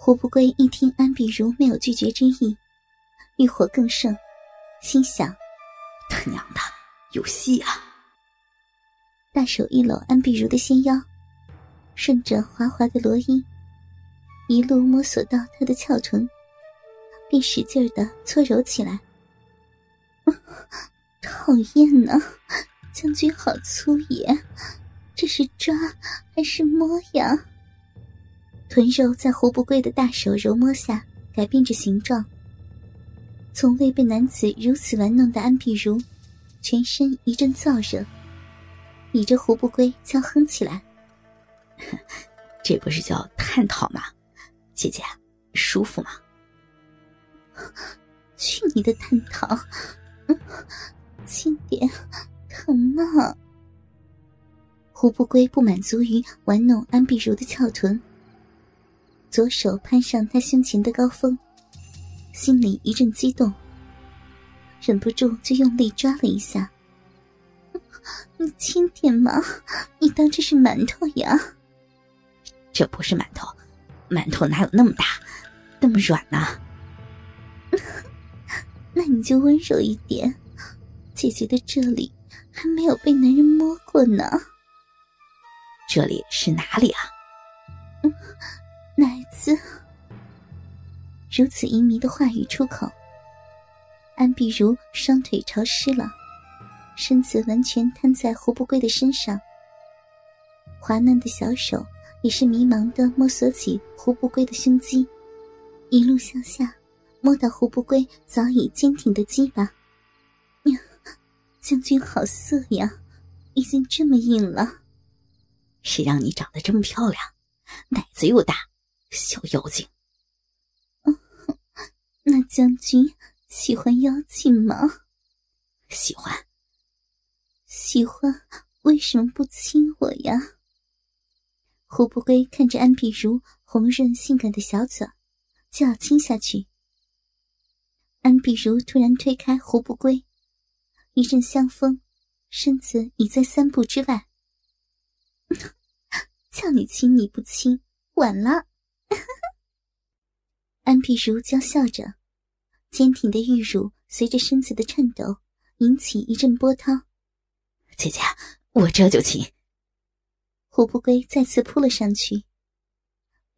胡不归一听安碧如没有拒绝之意，欲火更盛，心想：他娘的，有戏啊！大手一搂安碧如的纤腰，顺着滑滑的罗衣，一路摸索到她的翘臀，便使劲的搓揉起来。讨厌呢，将军好粗野，这是抓还是摸呀？臀肉在胡不归的大手揉摸下改变着形状。从未被男子如此玩弄的安碧如，全身一阵燥热，倚着胡不归娇哼起来：“ 这不是叫探讨吗？姐姐，舒服吗？” 去你的探讨！轻点，疼吗？胡不归不满足于玩弄安碧如的翘臀。左手攀上他胸前的高峰，心里一阵激动，忍不住就用力抓了一下。你轻点嘛，你当这是馒头呀？这不是馒头，馒头哪有那么大，那么软呢？那你就温柔一点，姐姐的这里还没有被男人摸过呢。这里是哪里啊？奶子，如此淫靡的话语出口，安碧如双腿潮湿了，身子完全瘫在胡不归的身上，滑嫩的小手也是迷茫的摸索起胡不归的胸肌，一路向下摸到胡不归早已坚挺的鸡巴。呀，将军好色呀，已经这么硬了。谁让你长得这么漂亮，奶子又大。小妖精，那将军喜欢妖精吗？喜欢。喜欢，为什么不亲我呀？胡不归看着安碧如红润性感的小嘴，就要亲下去。安碧如突然推开胡不归，一阵香风，身子已在三步之外。叫你亲你不亲，晚了。安碧如娇笑着，坚挺的玉乳随着身子的颤抖，引起一阵波涛。姐姐，我这就亲。胡不归再次扑了上去，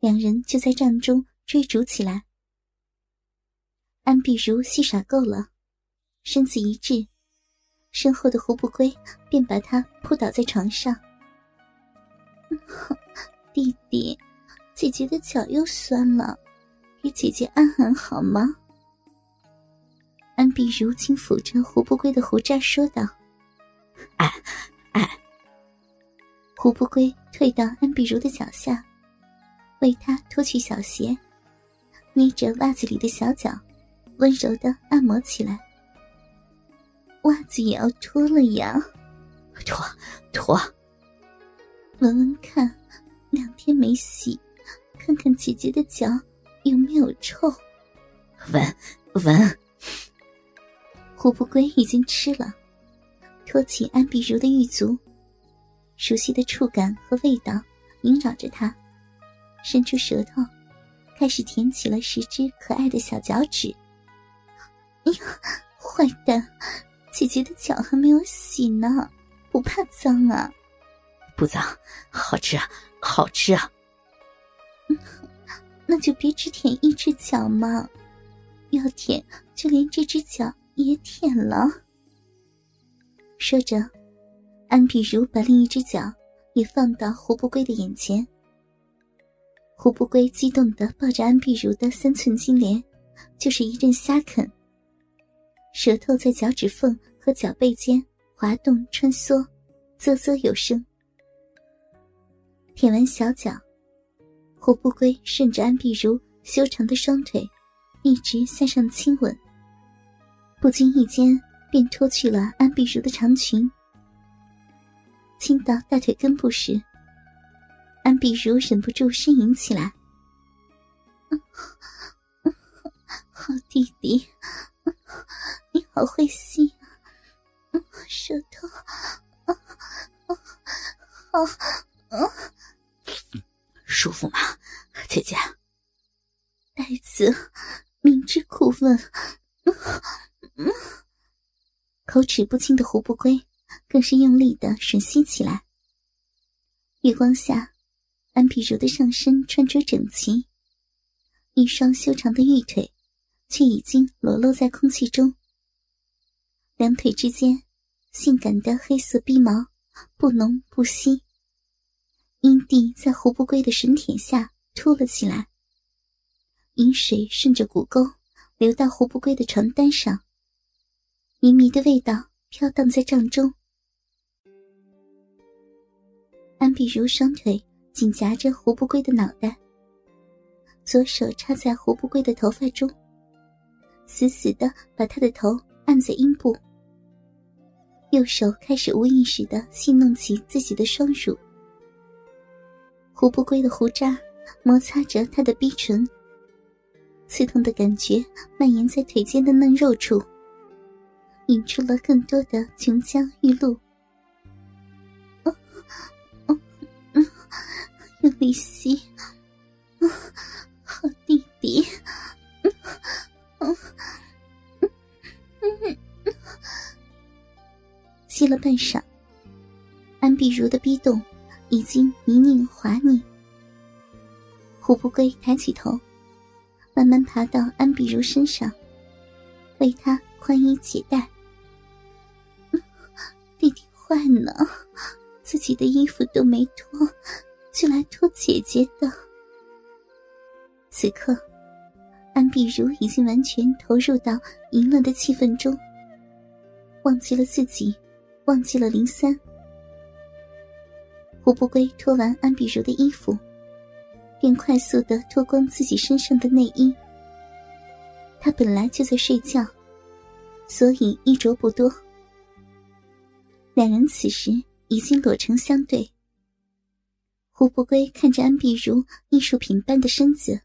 两人就在帐中追逐起来。安碧如戏耍够了，身子一滞，身后的胡不归便把他扑倒在床上。弟弟。姐姐的脚又酸了，给姐姐安安好吗？安碧如轻抚着胡不归的胡渣，说道：“哎，哎。”胡不归退到安碧如的脚下，为她脱去小鞋，捏着袜子里的小脚，温柔的按摩起来。袜子也要脱了呀！脱，脱。闻闻看，两天没洗。看看姐姐的脚有没有臭，闻闻。胡不归已经吃了，托起安碧如的玉足，熟悉的触感和味道萦绕着他，伸出舌头，开始舔起了十只可爱的小脚趾。哎呀，坏蛋！姐姐的脚还没有洗呢，不怕脏啊？不脏，好吃啊，好吃啊！那就别只舔一只脚嘛，要舔就连这只脚也舔了。说着，安碧如把另一只脚也放到胡不归的眼前。胡不归激动的抱着安碧如的三寸金莲，就是一阵瞎啃，舌头在脚趾缝和脚背间滑动穿梭，啧啧有声。舔完小脚。胡不归顺着安碧如修长的双腿，一直向上亲吻。不经意间，便脱去了安碧如的长裙。亲到大腿根部时，安碧如忍不住呻吟起来：“好弟弟，你好会吸啊，舌头，好。”知故问。口齿不清的胡不归，更是用力的吮吸起来。月光下，安碧如的上身穿着整齐，一双修长的玉腿，却已经裸露在空气中。两腿之间，性感的黑色逼毛不浓不稀，阴蒂在胡不归的神舔下凸了起来。饮水顺着骨沟流到胡不归的床单上，迷迷的味道飘荡在帐中。安碧如双腿紧夹着胡不归的脑袋，左手插在胡不归的头发中，死死的把他的头按在阴部。右手开始无意识的戏弄起自己的双乳，胡不归的胡渣摩擦着他的逼唇，刺痛的感觉蔓延在腿间的嫩肉处，引出了更多的琼浆玉露。哦哦嗯，用力吸，好弟弟。吸了半晌，安碧如的逼动已经泥泞滑腻。胡不归抬起头，慢慢爬到安碧如身上，为她宽衣解带。弟弟坏呢，自己的衣服都没脱，就来脱姐姐的。此刻，安碧如已经完全投入到淫乱的气氛中，忘记了自己。忘记了林三，胡不归脱完安碧如的衣服，便快速的脱光自己身上的内衣。他本来就在睡觉，所以衣着不多。两人此时已经裸成相对。胡不归看着安碧如艺术品般的身子，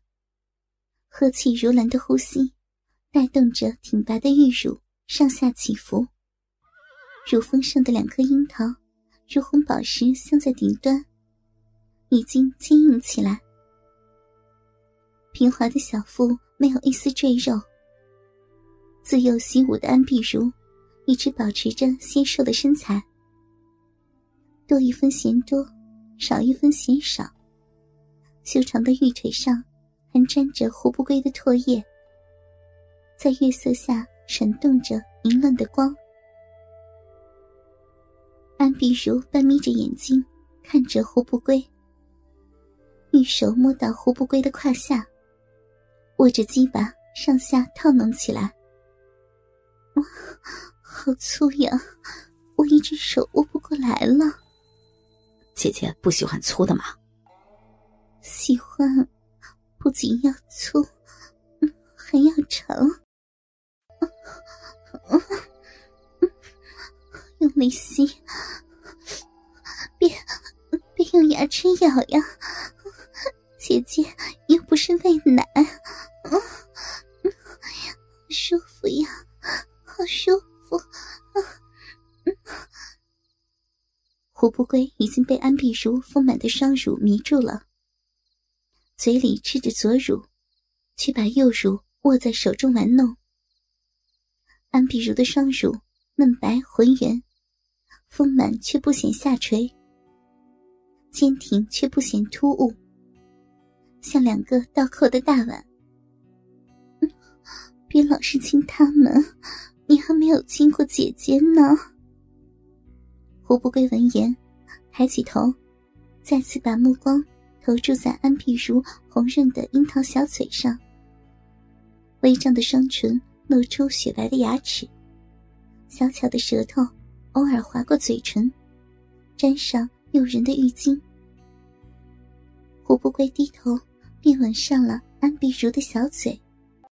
呵气如兰的呼吸，带动着挺拔的玉乳上下起伏。乳峰上的两颗樱桃，如红宝石镶在顶端，已经坚硬起来。平滑的小腹没有一丝赘肉。自幼习武的安碧如，一直保持着纤瘦的身材。多一分嫌多，少一分嫌少。修长的玉腿上还沾着胡不归的唾液，在月色下闪动着淫乱的光。安碧如半眯着眼睛看着胡不归，玉手摸到胡不归的胯下，握着鸡巴上下套弄起来。哇，好粗呀！我一只手握不过来了。姐姐不喜欢粗的吗？喜欢，不仅要粗，还要长。用力吸，别别用牙齿咬呀！姐姐又不是喂奶，胡不归已经被安碧如丰满的双乳迷住了，嘴里吃着左乳，却把右乳握在手中玩弄。安碧如的双乳嫩白浑圆。丰满却不显下垂，坚挺却不显突兀，像两个倒扣的大碗。别老是亲他们，你还没有亲过姐姐呢。胡不归闻言，抬起头，再次把目光投注在安碧如红润的樱桃小嘴上，微张的双唇露出雪白的牙齿，小巧的舌头。偶尔划过嘴唇，沾上诱人的浴巾。胡不归低头，便吻上了安碧如的小嘴。